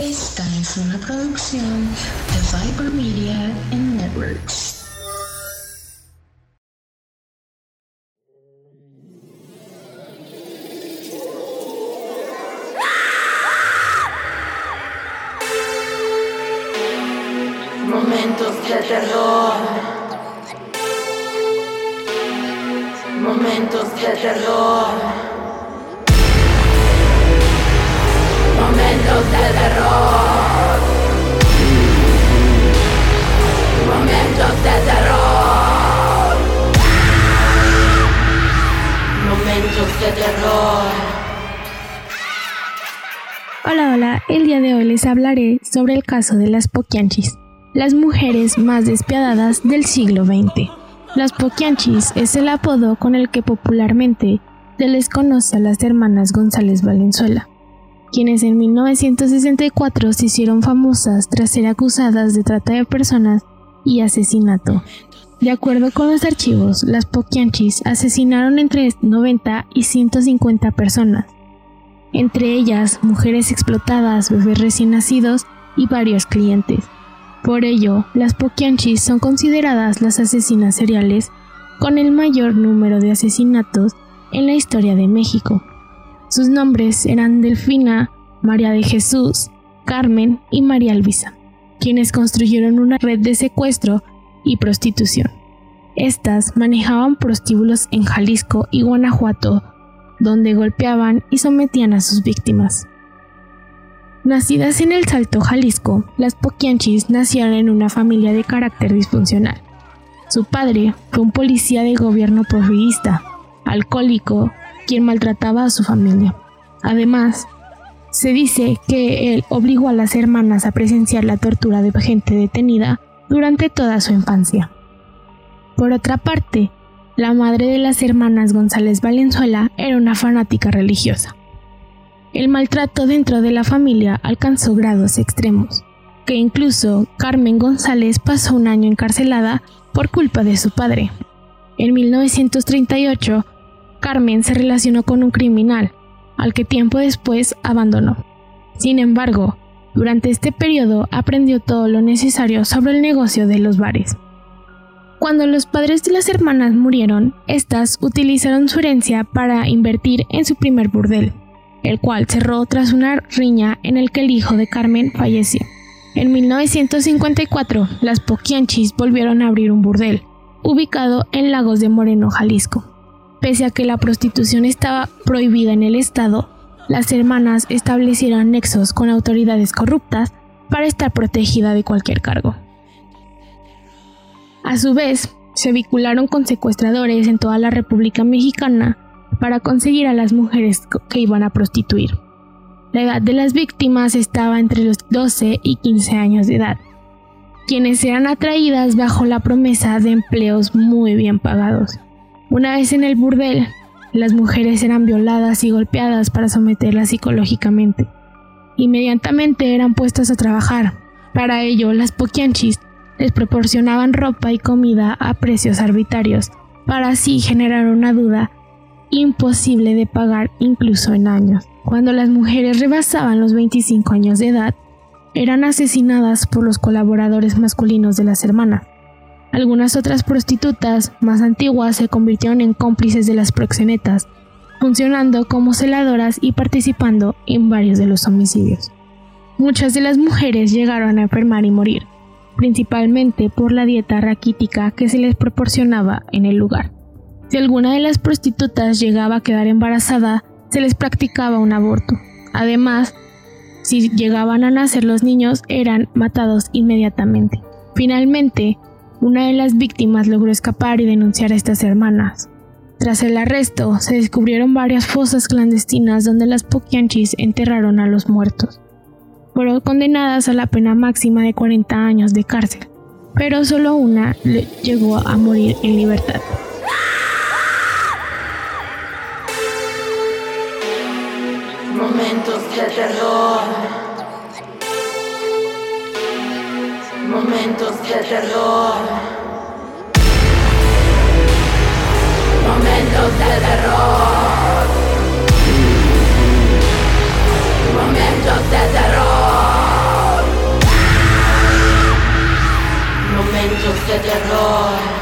Esta es una producción de Viper Media and Networks. Momentos de terror. Momentos de terror. Hola, hola, el día de hoy les hablaré sobre el caso de las Poquianchis, las mujeres más despiadadas del siglo XX. Las Poquianchis es el apodo con el que popularmente se les conoce a las hermanas González Valenzuela, quienes en 1964 se hicieron famosas tras ser acusadas de trata de personas y asesinato. De acuerdo con los archivos, las Poquianchis asesinaron entre 90 y 150 personas, entre ellas mujeres explotadas, bebés recién nacidos y varios clientes. Por ello, las Poquianchis son consideradas las asesinas seriales con el mayor número de asesinatos en la historia de México. Sus nombres eran Delfina, María de Jesús, Carmen y María Elvisa, quienes construyeron una red de secuestro y prostitución. Estas manejaban prostíbulos en Jalisco y Guanajuato, donde golpeaban y sometían a sus víctimas. Nacidas en el Salto, Jalisco, las Poquianchis nacieron en una familia de carácter disfuncional. Su padre fue un policía de gobierno porfirista, alcohólico, quien maltrataba a su familia. Además, se dice que él obligó a las hermanas a presenciar la tortura de gente detenida durante toda su infancia. Por otra parte, la madre de las hermanas González Valenzuela era una fanática religiosa. El maltrato dentro de la familia alcanzó grados extremos, que incluso Carmen González pasó un año encarcelada por culpa de su padre. En 1938, Carmen se relacionó con un criminal, al que tiempo después abandonó. Sin embargo, durante este periodo aprendió todo lo necesario sobre el negocio de los bares. Cuando los padres de las hermanas murieron, estas utilizaron su herencia para invertir en su primer burdel, el cual cerró tras una riña en el que el hijo de Carmen falleció. En 1954, las Poquianchis volvieron a abrir un burdel, ubicado en Lagos de Moreno, Jalisco. Pese a que la prostitución estaba prohibida en el estado, las hermanas establecieron nexos con autoridades corruptas para estar protegida de cualquier cargo. A su vez, se vincularon con secuestradores en toda la República Mexicana para conseguir a las mujeres que iban a prostituir. La edad de las víctimas estaba entre los 12 y 15 años de edad, quienes eran atraídas bajo la promesa de empleos muy bien pagados. Una vez en el burdel, las mujeres eran violadas y golpeadas para someterlas psicológicamente. Inmediatamente eran puestas a trabajar. Para ello, las poquianchis les proporcionaban ropa y comida a precios arbitrarios, para así generar una duda imposible de pagar incluso en años. Cuando las mujeres rebasaban los 25 años de edad, eran asesinadas por los colaboradores masculinos de las hermanas. Algunas otras prostitutas más antiguas se convirtieron en cómplices de las proxenetas, funcionando como celadoras y participando en varios de los homicidios. Muchas de las mujeres llegaron a enfermar y morir, principalmente por la dieta raquítica que se les proporcionaba en el lugar. Si alguna de las prostitutas llegaba a quedar embarazada, se les practicaba un aborto. Además, si llegaban a nacer los niños, eran matados inmediatamente. Finalmente, una de las víctimas logró escapar y denunciar a estas hermanas. Tras el arresto, se descubrieron varias fosas clandestinas donde las Poquianchis enterraron a los muertos. Fueron condenadas a la pena máxima de 40 años de cárcel, pero solo una llegó a morir en libertad. momentos de terror. Momentos de terror. Momentos de terror. Momentos de terror.